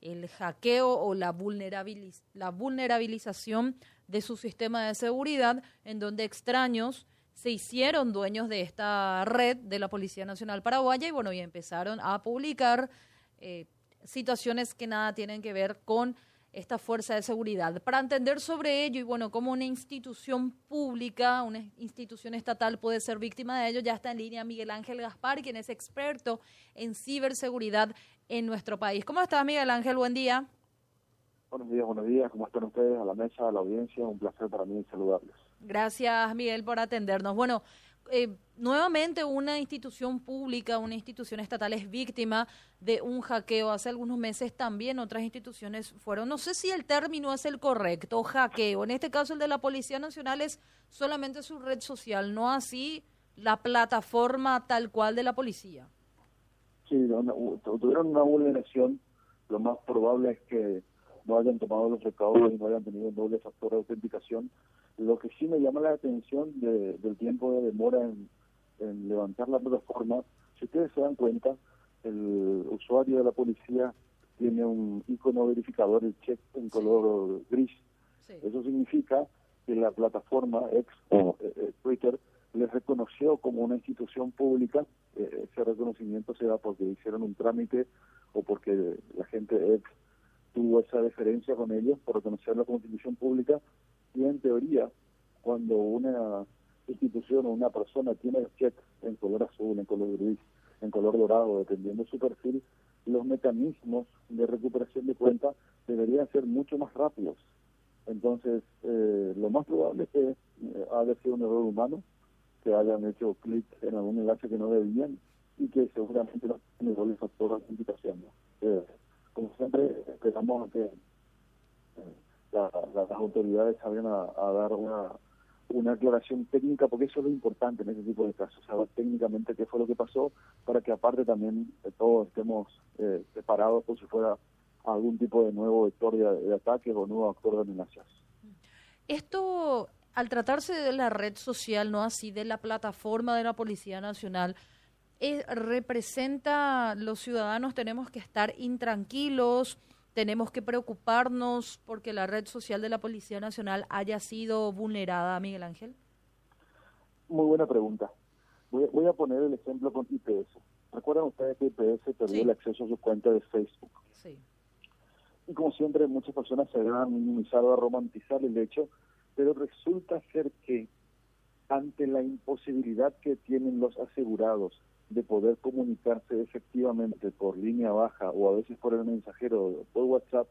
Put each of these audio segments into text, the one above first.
el hackeo o la, la vulnerabilización de su sistema de seguridad, en donde extraños se hicieron dueños de esta red de la Policía Nacional Paraguaya y bueno, y empezaron a publicar eh, situaciones que nada tienen que ver con esta fuerza de seguridad. Para entender sobre ello y bueno, cómo una institución pública, una institución estatal puede ser víctima de ello, ya está en línea Miguel Ángel Gaspar, quien es experto en ciberseguridad en nuestro país. ¿Cómo estás, Miguel Ángel? Buen día. Buenos días, buenos días. ¿Cómo están ustedes? A la mesa, a la audiencia. Un placer para mí saludarles. Gracias, Miguel, por atendernos. Bueno, eh, nuevamente una institución pública, una institución estatal es víctima de un hackeo. Hace algunos meses también otras instituciones fueron, no sé si el término es el correcto, hackeo. En este caso el de la Policía Nacional es solamente su red social, no así la plataforma tal cual de la policía. Sí, tuvieron una vulneración. Lo más probable es que no hayan tomado los recaudos y no hayan tenido un doble factor de autenticación lo que sí me llama la atención del tiempo de demora en, levantar la plataforma, si ustedes se dan cuenta, el usuario de la policía tiene un icono verificador, el check en color gris. Eso significa que la plataforma ex o eh, eh, como una institución pública. Eh, ese reconocimiento se da porque hicieron un trámite o porque la gente ex tuvo esa deferencia con ellos por reconocerlo como institución pública y en teoría, cuando una institución o una persona tiene el check en color azul, en color gris, en color dorado, dependiendo de su perfil, los mecanismos de recuperación de cuenta deberían ser mucho más rápidos. Entonces, eh, lo más probable es que eh, haya sido un error humano, que hayan hecho clic en algún enlace que no debían y que seguramente no tiene el factor de autenticación. Eh, como siempre, esperamos que las autoridades salgan a, dar una, una aclaración técnica, porque eso es lo importante en ese tipo de casos, saber técnicamente qué fue lo que pasó, para que aparte también todos estemos eh, preparados por si fuera algún tipo de nuevo vector de, ataque o nuevo actor de amenazas. Esto, al tratarse de la red social, no así de la plataforma de la Policía Nacional, eh, representa los ciudadanos tenemos que estar intranquilos, tenemos que preocuparnos porque la red social de la Policía Nacional haya sido vulnerada, Miguel Ángel? Muy buena pregunta. Voy, a poner el ejemplo con IPS. ¿Recuerdan ustedes que IPS perdió el acceso a su cuenta de Facebook? Sí. Y como siempre, muchas personas se han minimizado a romantizar el hecho, pero resulta ser que ante la imposibilidad que tienen los asegurados de poder comunicarse efectivamente por línea baja o a veces por el mensajero por WhatsApp,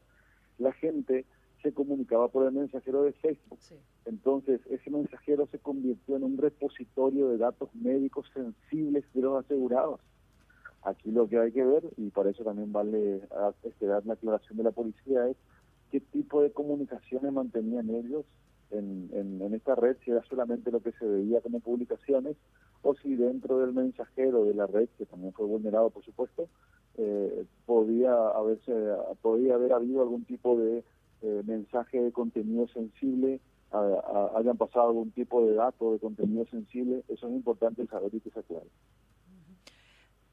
la gente se comunicaba por el mensajero de Facebook. Entonces, ese mensajero se convirtió en un repositorio de datos médicos sensibles de los asegurados. Aquí lo que hay que ver, y para eso también vale esperar la aclaración de la policía, es qué tipo de comunicaciones mantenían ellos en, en, esta red, si era solamente lo que se veía como publicaciones, o si dentro del mensajero de la red, que también fue vulnerado por supuesto, eh, podía, haberse, podía haber habido algún tipo de eh, mensaje de contenido sensible, hayan pasado algún tipo de dato de contenido sensible, eso es importante saber y que se aclare.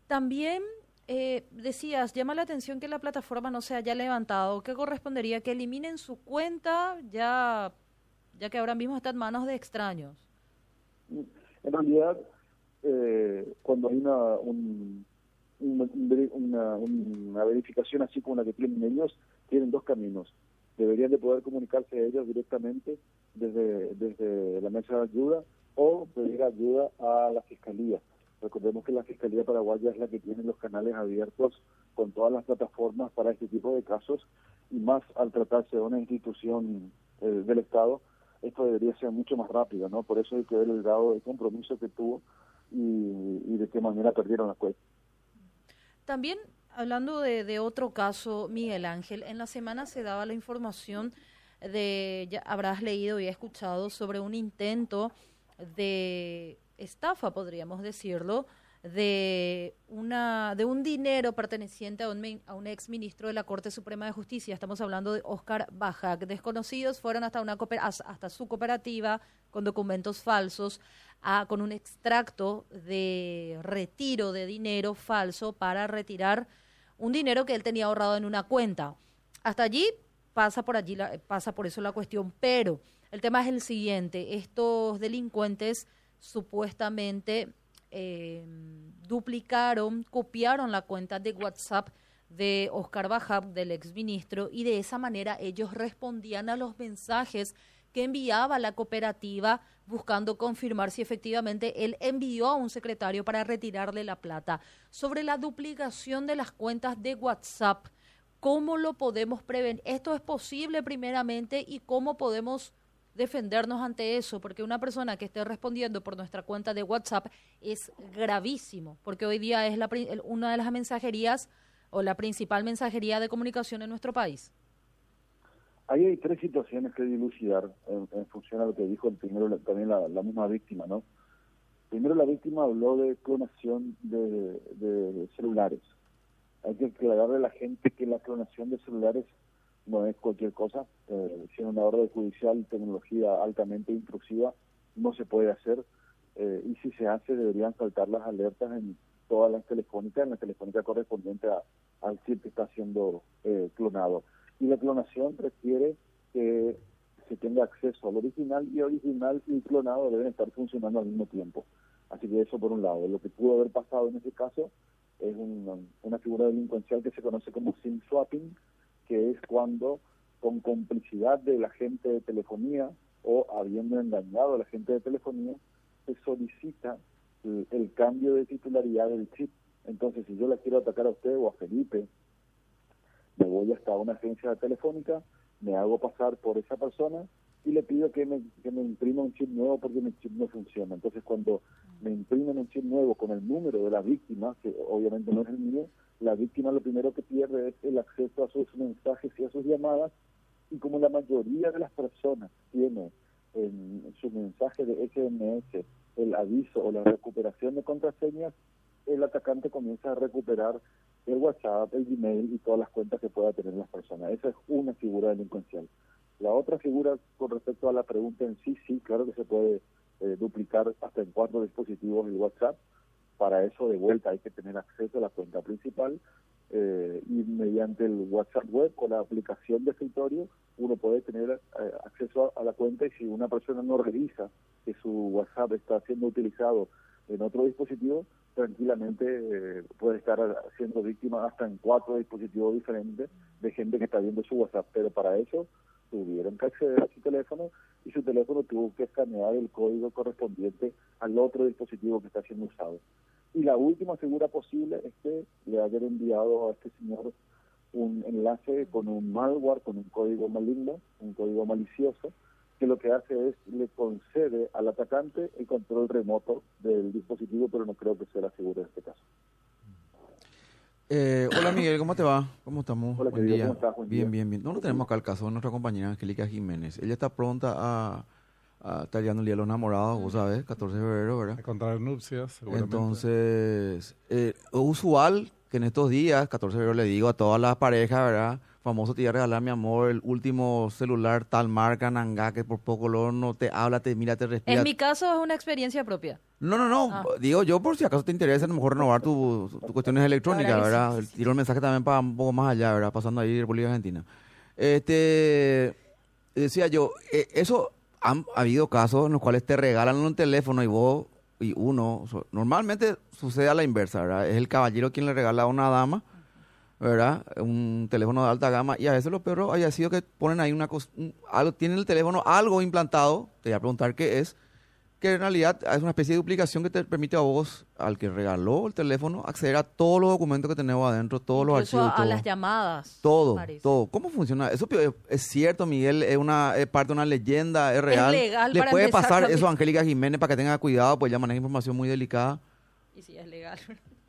También eh, decías, llama la atención que la plataforma no se haya levantado. ¿Qué correspondería? Que eliminen su cuenta ya ya que ahora mismo está en manos de extraños. En realidad, eh, cuando hay una, una, verificación así como la que tienen ellos, tienen dos caminos. Deberían de poder comunicarse a ellos directamente desde, desde la mesa de ayuda o pedir ayuda a la Fiscalía. Recordemos que la Fiscalía Paraguaya es la que tiene los canales abiertos con todas las plataformas para este tipo de casos y más al tratarse de una institución eh, del Estado esto debería ser mucho más rápido, ¿no? Por eso hay que ver el grado de compromiso que tuvo y, de qué manera perdieron la cuenta. También, hablando de, otro caso, Miguel Ángel, en la semana se daba la información de, ya habrás leído y escuchado sobre un intento de estafa, podríamos decirlo, de una de un dinero perteneciente a un, a un ex ministro de la Corte Suprema de Justicia. Estamos hablando de Oscar Bajac. Desconocidos fueron hasta una hasta su cooperativa con documentos falsos, con un extracto de retiro de dinero falso para retirar un dinero que él tenía ahorrado en una cuenta. Hasta allí pasa por allí la, pasa por eso la cuestión, pero el tema es el siguiente, estos delincuentes supuestamente eh, duplicaron, copiaron la cuenta de WhatsApp de Oscar Bajab, del exministro, y de esa manera ellos respondían a los mensajes que enviaba la cooperativa buscando confirmar si efectivamente él envió a un secretario para retirarle la plata. Sobre la duplicación de las cuentas de WhatsApp, ¿cómo lo podemos prevenir? ¿Esto es posible primeramente y cómo podemos defendernos ante eso? Porque una persona que esté respondiendo por nuestra cuenta de WhatsApp es gravísimo, porque hoy día es la, una de las mensajerías o la principal mensajería de comunicación en nuestro país. Ahí hay tres situaciones que dilucidar en, función a lo que dijo el primero también la, misma víctima, ¿no? Primero la víctima habló de clonación de, celulares. Hay que aclararle a la gente que la clonación de celulares no es cualquier cosa. Eh, si una orden judicial, tecnología altamente intrusiva, no se puede hacer. Eh, y si se hace, deberían saltar las alertas en todas las telefónicas, en la telefónica correspondiente al chip que está siendo eh, clonado y la clonación requiere que se tenga acceso al original y original y clonado deben estar funcionando al mismo tiempo. Así que eso por un lado. Lo que pudo haber pasado en ese caso es una, figura delincuencial que se conoce como SIM swapping, que es cuando con complicidad de la gente de telefonía o habiendo engañado a la gente de telefonía, se solicita el, el cambio de titularidad del chip. Entonces, si yo la quiero atacar a usted o a Felipe me voy hasta una agencia telefónica, me hago pasar por esa persona y le pido que me, que me imprima un chip nuevo porque mi chip no funciona. Entonces cuando me imprimen un chip nuevo con el número de la víctima, que obviamente no es el mío, la víctima lo primero que pierde es el acceso a sus mensajes y a sus llamadas y como la mayoría de las personas tiene en su mensaje de SMS el aviso o la recuperación de contraseñas, el atacante comienza a recuperar el WhatsApp, el Gmail y todas las cuentas que pueda tener las personas. Esa es una figura delincuencial. La otra figura con respecto a la pregunta en sí, sí, claro que se puede eh, duplicar hasta en cuatro dispositivos el WhatsApp. Para eso, de vuelta, hay que tener acceso a la cuenta principal eh, y mediante el WhatsApp web con la aplicación de escritorio uno puede tener eh, acceso a, la cuenta y si una persona no revisa que su WhatsApp está siendo utilizado en otro dispositivo, tranquilamente eh, puede estar siendo víctima hasta en cuatro dispositivos diferentes de gente que está viendo su WhatsApp, pero para eso tuvieron que acceder a su teléfono y su teléfono tuvo que escanear el código correspondiente al otro dispositivo que está siendo usado. Y la última figura posible es que le hayan enviado a este señor un enlace con un malware, con un código maligno, un código malicioso, que lo que hace es le concede al atacante el control remoto del dispositivo, pero no creo que sea la segura en este caso. Eh, hola Miguel, ¿cómo te va? ¿Cómo estamos? Hola, Buen día. ¿cómo estás? bien, bien, bien. No, no tenemos acá el caso de nuestra compañera Angélica Jiménez. Ella está pronta a, a estar llegando el día de los enamorados, vos sabes, 14 de febrero, ¿verdad? A contraer nupcias, seguramente. Entonces, eh, usual que en estos días, 14 de febrero, le digo a todas las parejas, ¿verdad? Famoso te iba a regalar, mi amor, el último celular tal marca, Nanga, que por poco lo no te habla, te mira, te respira. En mi caso es una experiencia propia. No, no, no. Ah. Digo yo por si acaso te interesa a lo mejor renovar tus tu cuestiones electrónicas, ¿verdad? Tiro el mensaje también para un poco más allá, ¿verdad? Pasando ahí República Argentina. Este, decía yo, eh, eso han habido casos en los cuales te regalan un teléfono y vos y uno, normalmente sucede a la inversa, ¿verdad? Es el caballero quien le regala a una dama ¿verdad? Un teléfono de alta gama y a veces lo peor haya sido que ponen ahí una cosa, algo, tienen el teléfono algo implantado, te voy a preguntar qué es, que en realidad es una especie de duplicación que te permite a vos, al que regaló el teléfono, acceder a todos los documentos que tenemos adentro, todos los archivos. a las llamadas. Todo, todo. ¿Cómo funciona? Eso es cierto, Miguel, es una parte de una leyenda, es real. Es legal ¿Le puede pasar eso a Angélica Jiménez para que tenga cuidado, pues ya maneja información muy delicada? Y si es legal.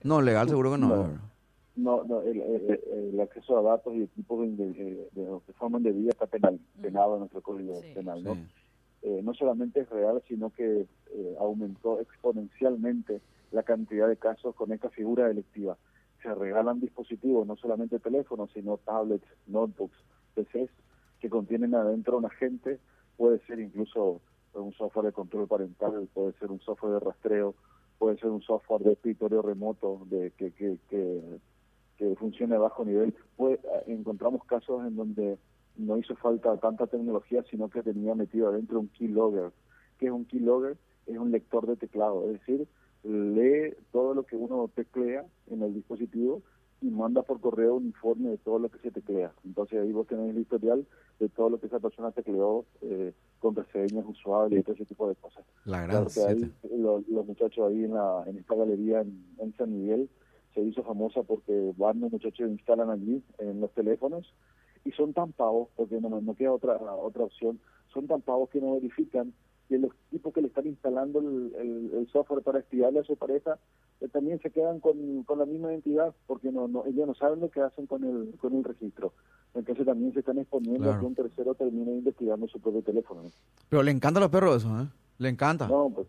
No, legal seguro que no. No, no el, acceso a datos y equipos de, que forman de vida está penal, penado en nuestro código penal, ¿no? Eh, no solamente es real, sino que eh, aumentó exponencialmente la cantidad de casos con esta figura delictiva. Se regalan dispositivos, no solamente teléfonos, sino tablets, notebooks, PCs, que contienen adentro un agente, puede ser incluso un software de control parental, puede ser un software de rastreo, puede ser un software de escritorio remoto de que, que, que que funcione a bajo nivel. Pues, encontramos casos en donde no hizo falta tanta tecnología, sino que tenía metido adentro un keylogger. ¿Qué es un keylogger? Es un lector de teclado, es decir, lee todo lo que uno teclea en el dispositivo y manda por correo un informe de todo lo que se teclea. Entonces ahí vos tenés el historial de todo lo que esa persona tecleó eh, con reseñas usuarias y todo ese tipo de cosas. La gran los, muchachos ahí en, la, en esta galería en, San Miguel se hizo famosa porque van los muchachos instalan allí en los teléfonos y son tan pavos, porque no, no queda otra, otra opción, son tan pavos que no verifican que los tipos que le están instalando el, software para espiarle a su pareja eh, también se quedan con, con, la misma identidad porque no, no ellos no saben lo que hacen con el con el registro. Entonces también se están exponiendo a que un tercero termine investigando su propio teléfono pero le encantan los perros eso ¿eh? le encanta. No pues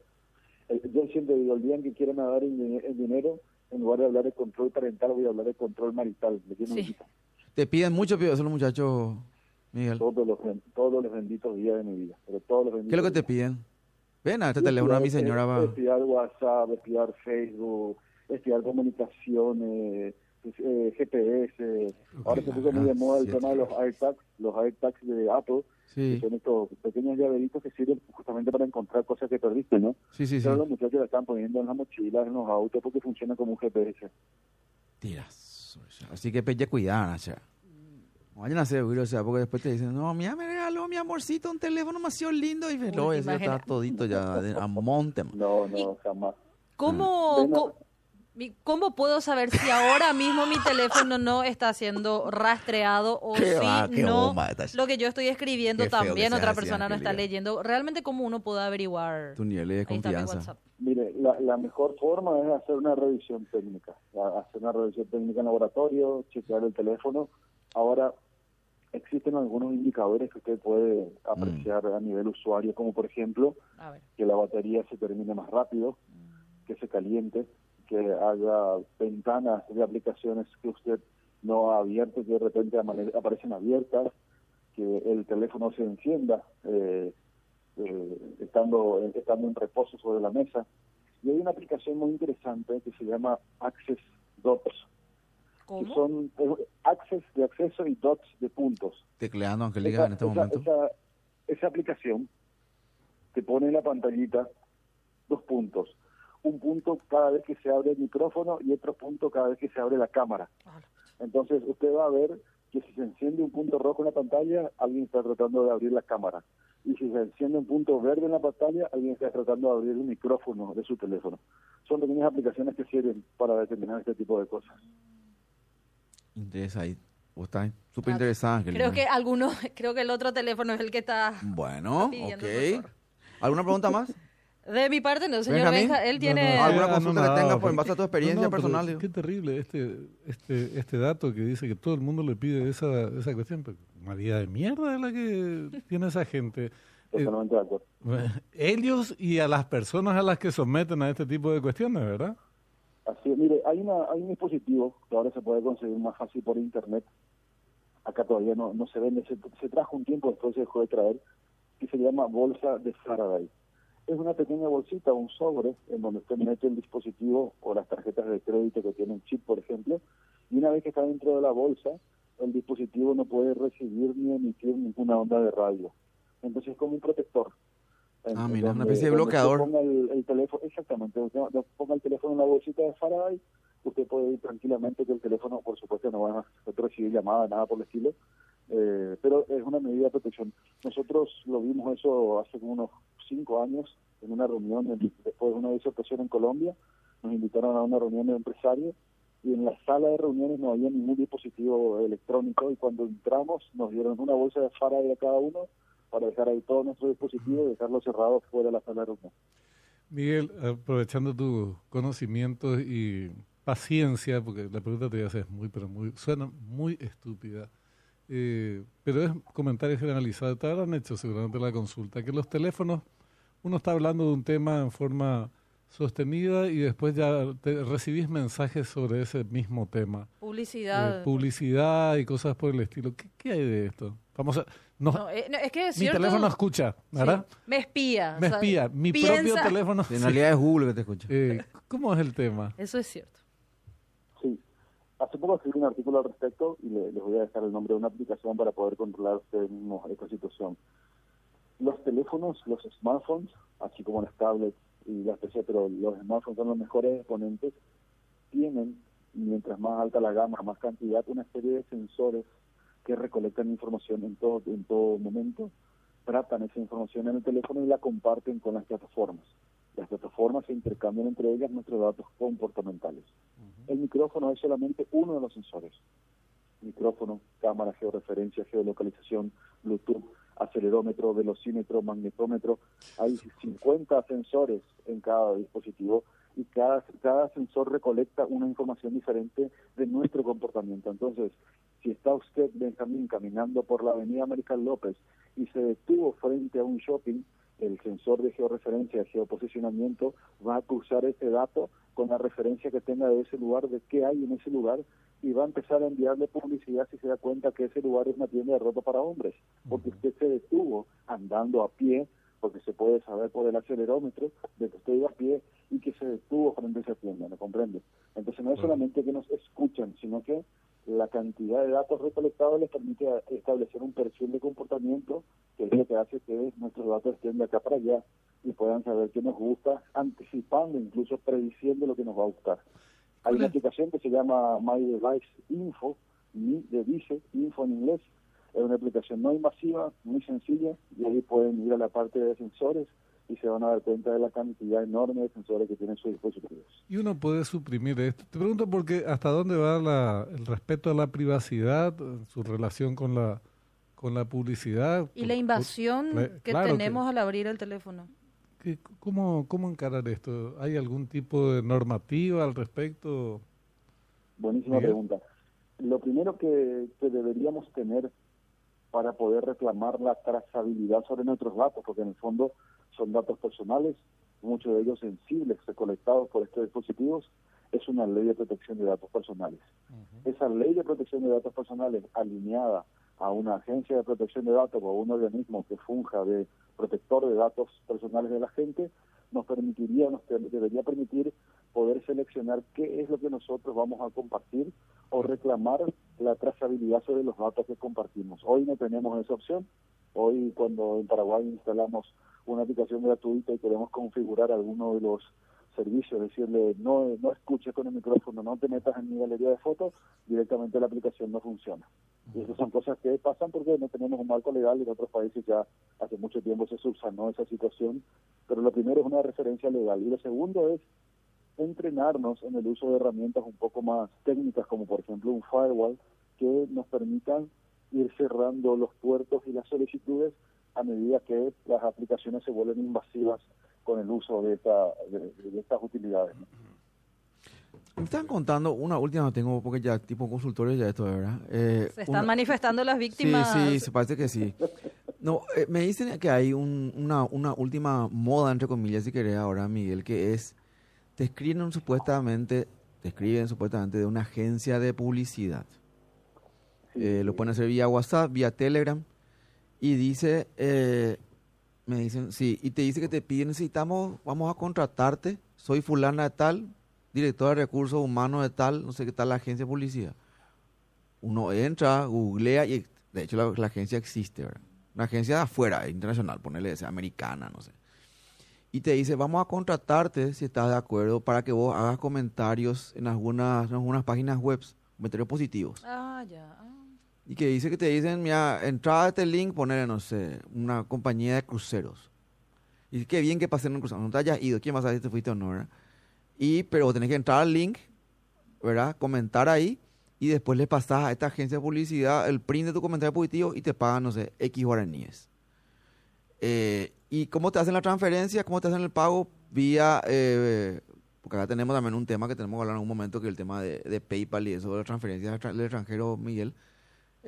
eh, yo siempre digo el día en que quieran dar el, dinero en lugar de hablar de control parental voy a hablar de control marital sí. te piden mucho eso los muchachos Miguel. Todos los, todos los benditos días de mi vida. Pero todos los ¿Qué es lo que te piden? Ven a este teléfono a mi señora. Va. Espiar WhatsApp, espiar Facebook, espiar comunicaciones, eh, GPS. Ahora se puso muy de moda el tema de los AirTags, los AirTags de Apple. Que son estos pequeños llaveritos que sirven justamente para encontrar cosas que perdiste, ¿no? Sí, sí, Pero los muchachos la están poniendo en las mochilas, en los autos, porque funciona como un GPS. Tiras. Así que pelle cuidado, Nacha. Vayan a hacer o sea, porque después te dicen, no, mira, me regaló mi amorcito un teléfono demasiado lindo y lo ese está todito ya a monte. No, no, jamás. ¿Cómo, ¿Cómo puedo saber si ahora mismo mi teléfono no está siendo rastreado o si no lo que yo estoy escribiendo también otra persona no está leyendo? ¿Realmente cómo uno puede averiguar? Tu nivel de confianza. Mire, la, la, mejor forma es hacer una revisión técnica. Hacer una revisión técnica en laboratorio, chequear el teléfono. Ahora, existen algunos indicadores que usted puede apreciar a nivel usuario, como por ejemplo que la batería se termine más rápido, que se caliente, que haga ventanas de aplicaciones que usted no ha abierto, que de repente aparecen abiertas, que el teléfono se encienda eh, eh, estando, estando en reposo sobre la mesa. Y hay una aplicación muy interesante que se llama Access Dots que son access de acceso y dots de puntos. Tecleando Angelica en este momento. Esa, aplicación te pone en la pantallita dos puntos. Un punto cada vez que se abre el micrófono y otro punto cada vez que se abre la cámara. Entonces usted va a ver que si se enciende un punto rojo en la pantalla, alguien está tratando de abrir la cámara. Y si se enciende un punto verde en la pantalla, alguien está tratando de abrir el micrófono de su teléfono. Son pequeñas aplicaciones que sirven para determinar este tipo de cosas interesa ahí. O está súper interesante. Creo que alguno, creo que el otro teléfono es el que está. Bueno, ok. ¿Alguna pregunta más? De mi parte, no, señor Benja, él tiene... ¿Alguna consulta que tenga pues, en base a tu experiencia personal? Qué terrible este, este, este dato que dice que todo el mundo le pide esa, esa cuestión. Pero María de mierda es la que tiene esa gente. Totalmente de acuerdo. Ellos y a las personas a las que someten a este tipo de cuestiones, ¿verdad? Así mire, hay, una, hay un dispositivo que ahora se puede conseguir más fácil por internet. Acá todavía no, no se vende, se, trajo un tiempo, después se dejó de traer, que se llama bolsa de Faraday. Es una pequeña bolsita, un sobre, en donde usted mete el dispositivo o las tarjetas de crédito que tienen chip, por ejemplo, y una vez que está dentro de la bolsa, el dispositivo no puede recibir ni emitir ninguna onda de radio. Entonces es como un protector. Ah, mira, una especie de bloqueador. Ponga el, teléfono, exactamente, ponga el teléfono en la bolsita de Faraday, usted puede ir tranquilamente que el teléfono, por supuesto, no va a recibir llamadas, nada por el estilo, eh, pero es una medida de protección. Nosotros lo vimos eso hace unos cinco años en una reunión, después de una disertación en Colombia, nos invitaron a una reunión de empresarios y en la sala de reuniones no había ningún dispositivo electrónico y cuando entramos nos dieron una bolsa de Faraday a cada uno para dejar ahí todo nuestro dispositivo y dejarlo cerrado fuera de la sala de reunión. Miguel, aprovechando tu conocimiento y paciencia, porque la pregunta te voy a hacer es muy, pero muy, suena muy estúpida, eh, pero es comentario generalizado, te habrán hecho seguramente la consulta, que los teléfonos, uno está hablando de un tema en forma sostenida y después ya recibís mensajes sobre ese mismo tema. Publicidad. Eh, publicidad y cosas por el estilo. ¿Qué, qué hay de esto? Vamos a, no, eh, es que mi teléfono escucha, ¿verdad? me espía. Me espía. Mi propio teléfono. En realidad es Google que te escucha. Eh, ¿Cómo es el tema? Eso es cierto. Hace poco escribí un artículo al respecto y les voy a dejar el nombre de una aplicación para poder controlar ustedes esta situación. Los teléfonos, los smartphones, así como las tablets y las PC, pero los smartphones son los mejores exponentes, tienen, mientras más alta la gama, más cantidad, una serie de sensores que recolectan información en todo, en todo momento, tratan esa información en el teléfono y la comparten con las plataformas. Las plataformas se intercambian entre ellas nuestros datos comportamentales. El micrófono es solamente uno de los sensores. Micrófono, cámara, georreferencia, geolocalización, Bluetooth, acelerómetro, velocímetro, magnetómetro. Hay 50 sensores en cada dispositivo y cada, cada sensor recolecta una información diferente de nuestro comportamiento. Entonces, si está usted, Benjamín, caminando por la avenida American López y se detuvo frente a un shopping, el sensor de georreferencia, de geoposicionamiento, va a cruzar ese dato con la referencia que tenga de ese lugar, de qué hay en ese lugar, y va a empezar a enviarle publicidad si se da cuenta que ese lugar es una tienda de ropa para hombres, porque usted se detuvo andando a pie, porque se puede saber por el acelerómetro de que usted iba a pie y que se detuvo frente a esa tienda, ¿me comprende? Entonces no es solamente que nos escuchan, sino que la cantidad de datos recolectados les permite establecer un perfil de comportamiento que es lo que hace que nuestros datos estén de acá para allá y puedan saber qué nos gusta, anticipando, incluso prediciendo lo que nos va a gustar. Hay una aplicación que se llama My Device Info, mi dice Info en inglés. Es una aplicación no invasiva, muy sencilla, y ahí pueden ir a la parte de sensores y se van a dar cuenta de la cantidad enorme de sensores que tienen sus dispositivos. Y uno puede suprimir esto. Te pregunto porque hasta dónde va el respeto a la privacidad, su relación con la con la publicidad. Y la invasión que tenemos al abrir el teléfono. cómo, ¿Cómo encarar esto? ¿Hay algún tipo de normativa al respecto? Buenísima pregunta. Lo primero que, que deberíamos tener para poder reclamar la trazabilidad sobre nuestros datos, porque en el fondo son datos personales, muchos de ellos sensibles, recolectados por estos dispositivos, es una ley de protección de datos personales. Esa ley de protección de datos personales alineada a una agencia de protección de datos o a un organismo que funja de protector de datos personales de la gente, nos permitiría, nos debería permitir poder seleccionar qué es lo que nosotros vamos a compartir o reclamar la trazabilidad sobre los datos que compartimos. Hoy no tenemos esa opción. Hoy cuando en Paraguay instalamos una aplicación gratuita y queremos configurar alguno de los servicios, decirle no, no escuches con el micrófono, no te metas en mi galería de fotos, directamente la aplicación no funciona. Y esas son cosas que pasan porque no tenemos un marco legal, en otros países ya hace mucho tiempo se subsanó esa situación, pero lo primero es una referencia legal y lo segundo es entrenarnos en el uso de herramientas un poco más técnicas, como por ejemplo un firewall, que nos permitan ir cerrando los puertos y las solicitudes a medida que las aplicaciones se vuelven invasivas con el uso de, esta, de, estas utilidades. Me están contando, una última tengo, porque ya tipo consultores ya esto, ¿verdad? Eh, se están manifestando las víctimas. Sí, sí, se parece que sí. No, eh, me dicen que hay una, una última moda, entre comillas, si querés ahora, Miguel, que es, te escriben supuestamente, te escriben supuestamente de una agencia de publicidad. Eh, lo pueden hacer vía WhatsApp, vía Telegram y dice, eh, me dicen, sí, y te dice que te piden, necesitamos, vamos a contratarte, soy fulana de tal, directora de recursos humanos de tal, no sé qué tal la agencia de publicidad. Uno entra, googlea y de hecho la, agencia existe, ¿verdad? Una agencia de afuera, internacional, ponerle ese, americana, no sé. Y te dice, vamos a contratarte si estás de acuerdo para que vos hagas comentarios en algunas, en algunas páginas web, comentarios positivos. Ah, ya. Ah y que dice que te dicen, mira, entrada a este link, poner, no sé, una compañía de cruceros. Y qué bien que pasé en un crucero. No te hayas ido, ¿quién más sabe si te fuiste o no, verdad? Y, pero tenés que entrar al link, ¿verdad? Comentar ahí y después le pasas a esta agencia de publicidad el print de tu comentario positivo y te pagan, no sé, X guaraníes. Eh, ¿Y cómo te hacen la transferencia? ¿Cómo te hacen el pago? Vía, eh, porque acá tenemos también un tema que tenemos que hablar en un momento, que es el tema de, de PayPal y eso de las transferencias del extranjero, Miguel.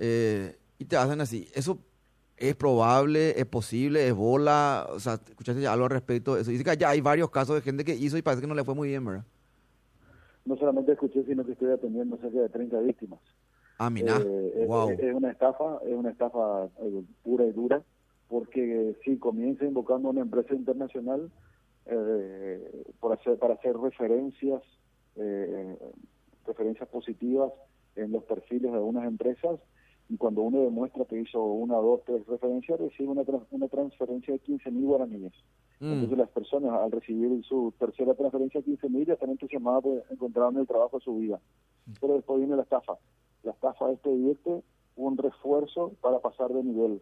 Eh, y te hacen así. Eso es probable, es posible, es bola. O sea, escuchaste ya algo al respecto eso. Dice que ya hay varios casos de gente que hizo y parece que no le fue muy bien, ¿verdad? No solamente escuché, sino que estoy atendiendo cerca de 30 víctimas. Ah, mira. wow. Eh, es, una estafa, es una estafa eh, pura y dura, porque si comienza invocando una empresa internacional por hacer, para hacer referencias referencias positivas en los perfiles de algunas empresas y cuando uno demuestra que hizo una, dos, tres referencias, recibe una, una transferencia de 15 mil guaraníes. Mm. Entonces las personas al recibir su tercera transferencia de 15 mil ya están entusiasmadas por encontrar el trabajo de su vida. Mm. Pero después viene la estafa. La estafa este divierte un refuerzo para pasar de nivel.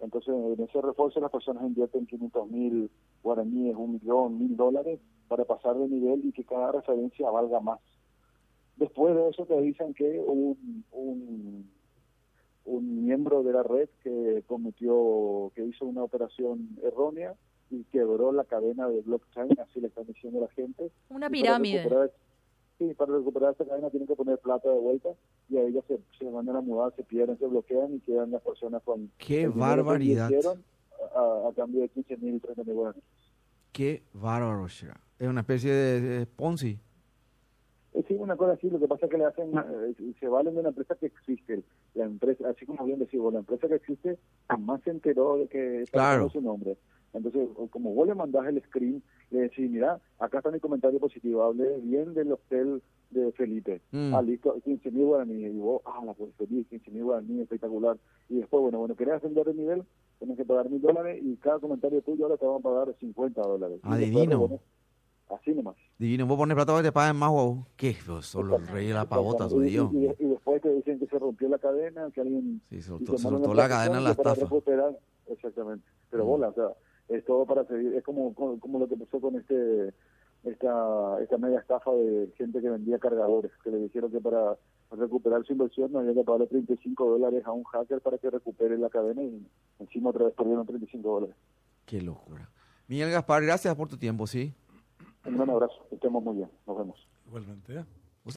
Entonces en ese refuerzo las personas invierten 500 mil guaraníes, un millón, mil dólares para pasar de nivel y que cada referencia valga más. Después de eso te dicen que un, un un miembro de la red que cometió, que hizo una operación errónea y quebró la cadena de blockchain, así le están diciendo la gente. Una pirámide. sí, para recuperar esta cadena tienen que poner plata de vuelta y a ellas se, se mandan a mudar, se pierden, se bloquean y quedan las personas con... ¡Qué barbaridad! a, a, cambio de 15 mil, 30 mil dólares. ¡Qué bárbaro, Es una especie de Ponzi. Sí, una cosa así, lo que pasa es que le hacen, eh, se valen de una empresa que existe, la empresa, así como bien decimos, la empresa que existe jamás se enteró de que claro. su nombre. Entonces, como vos le mandás el screen, le decís, mira, acá está mi comentario positivo, hablé bien del hotel de Felipe, mm. ah, listo, 15 mil guaraníes, y vos, ah, la pues feliz, 15 mil guaraníes, espectacular, y después, bueno, bueno, querés ascender de nivel, tienes que pagar mil dólares, y cada comentario tuyo ahora te van a pagar 50 dólares. Ah, divino. Así nomás. Divino, vos pones plata que te paguen más, wow. ¿Qué? Solo el rey de la pavota, su Dios. Y, y, después te dicen que se rompió la cadena, que alguien... Sí, soltó, soltó la cadena en la estafa. Exactamente. Pero mm. bola, o sea, es todo para seguir. Es como, como, lo que pasó con este esta esta media estafa de gente que vendía cargadores, que le dijeron que para recuperar su inversión no había que pagarle 35 dólares a un hacker para que recupere la cadena y encima otra vez perdieron 35 dólares. Qué locura. Miguel Gaspar, gracias por tu tiempo, ¿sí? Un gran abrazo, estemos muy bien, nos vemos. Igualmente. ¿eh?